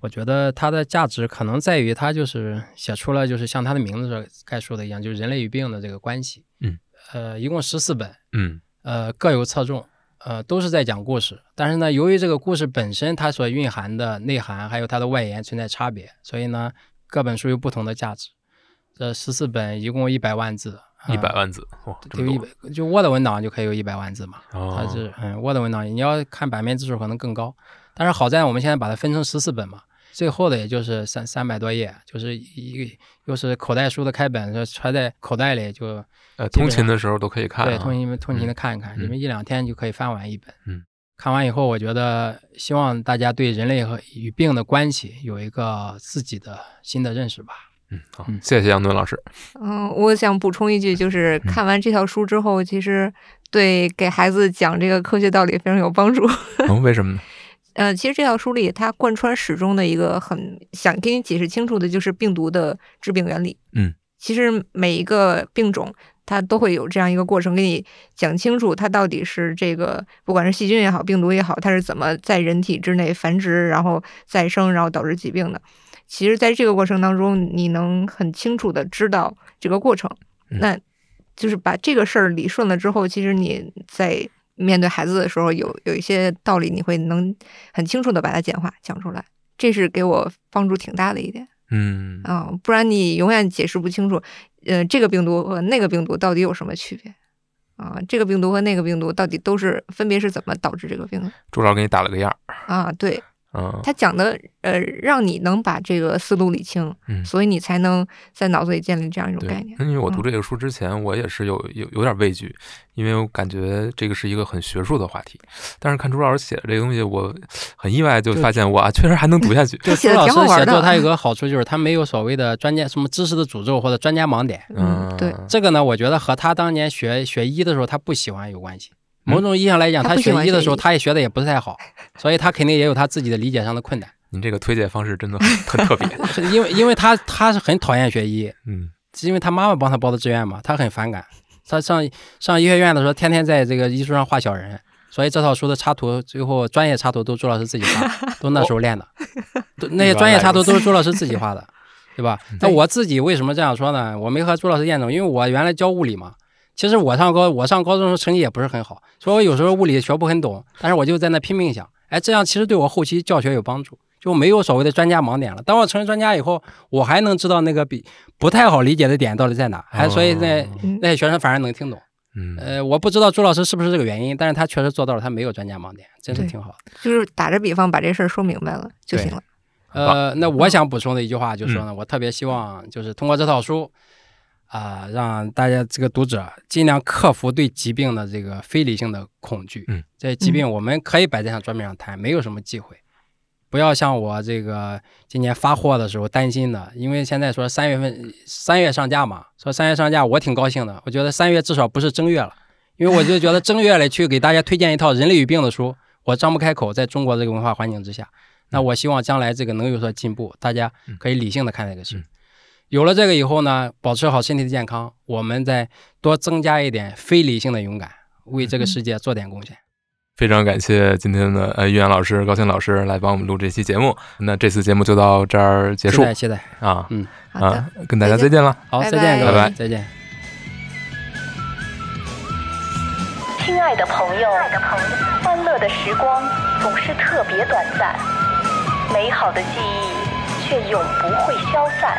我觉得它的价值可能在于它就是写出了就是像它的名字所概述的一样，就是人类与病的这个关系。嗯，呃，一共十四本，嗯呃，各有侧重，呃，都是在讲故事。但是呢，由于这个故事本身它所蕴含的内涵还有它的外延存在差别，所以呢，各本书有不同的价值。这十四本一共一百万字，一百呃万字，哇，就一百，就 Word 文档就可以有一百万字嘛。哦，它是嗯 Word 文档，你要看版面字数可能更高。但是好在我们现在把它分成十四本嘛，最后的也就是三三百多页，就是一个又是口袋书的开本，说揣在口袋里就呃，通勤的时候都可以看、啊，对，通勤通勤的嗯看一看，嗯你们一两天就可以翻完一本。嗯，看完以后，我觉得希望大家对人类和与病的关系有一个自己的新的认识吧。嗯，好嗯，谢谢杨敦老师。嗯，我想补充一句，就是嗯看完这套书之后，其实对给孩子讲这个科学道理非常有帮助。嗯，为什么呢？呃，其实这套书里它贯穿始终的一个很想给你解释清楚的，就是病毒的致病原理。嗯，其实每一个病种它都会有这样一个过程，给你讲清楚它到底是这个不管是细菌也好，病毒也好，它是怎么在人体之内繁殖，然后再生，然后导致疾病的。其实，在这个过程当中，你能很清楚的知道这个过程，嗯那就是把这个事儿理顺了之后，其实你在面对孩子的时候，有有一些道理，你会能很清楚的把它简化讲出来，这是给我帮助挺大的一点嗯啊、不然你永远解释不清楚，呃，这个病毒和那个病毒到底有什么区别啊、这个病毒和那个病毒到底都是分别是怎么导致这个病的朱老师给你打了个样儿。啊？对嗯他讲的，呃，让你能把这个思路理清，嗯所以你才能在脑子里建立这样一种概念，。因为我读嗯这个书之前，我也是有有有点畏惧，因为我感觉这个是一个很学术的话题。但是看朱老师写的这个东西，我很意外，就就发现哇，确实还能读下去。就 朱老师挺好写作，他有个好处就是他没有所谓的专家什么知识的诅咒或者专家盲点。嗯，对，这个呢，我觉得和他当年学学医的时候他不喜欢有关系。嗯某种意义上来讲，他学医的时候，他也学的也不是太好，所以他肯定也有他自己的理解上的困难。您这个推荐方式真的很 很特别。因为因为他他是很讨厌学医，嗯是因为他妈妈帮他报的志愿嘛，他很反感。他上上医学院的时候，天天在这个医书上画小人，所以这套书的插图最后专业插图都朱老师自己画，都那时候练的。都那些专业插图都是朱老师自己画的，对吧？那我自己为什么这样说呢？我没和朱老师验证，因为我原来教物理嘛。其实我上高我上高中的时候成绩也不是很好，所以我有时候物理学不很懂，但是我就在那拼命想，哎，这样其实对我后期教学有帮助。就没有所谓的专家盲点了。当我成为专家以后，我还能知道那个比不太好理解的点到底在哪，还所以那嗯那些学生反而能听懂。嗯呃，我不知道朱老师是不是这个原因，但是他确实做到了，他没有专家盲点，真是挺好的。就是打着比方把这事儿说明白了就行了。呃，那我想补充的一句话就是说呢，我特别希望就是通过这套书，啊、让大家这个读者尽量克服对疾病的这个非理性的恐惧。嗯，这疾病我们可以摆在上桌面上谈，没有什么忌讳。不要像我这个今年发货的时候担心的，因为现在说三月份三月上架嘛，说三月上架，我挺高兴的。我觉得三月至少不是正月了，因为我就觉得正月里去给大家推荐一套人类与病的书，我张不开口，在中国这个文化环境之下。那我希望将来这个能有所进步，大家可以理性的看这个事。嗯有了这个以后呢，保持好身体的健康，我们再多增加一点非理性的勇敢，为这个世界做点贡献。非常感谢今天的呃于洋老师、高兴老师来帮我们录这期节目。那这次节目就到这儿结束期待期待，啊好的，啊，跟大家再见了。好，再见，各拜拜位，再见。亲爱的朋友，欢乐的时光总是特别短暂，美好的记忆却永不会消散。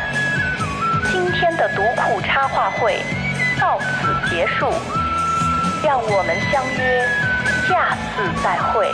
今天的读库插画会到此结束，让我们相约下次再会。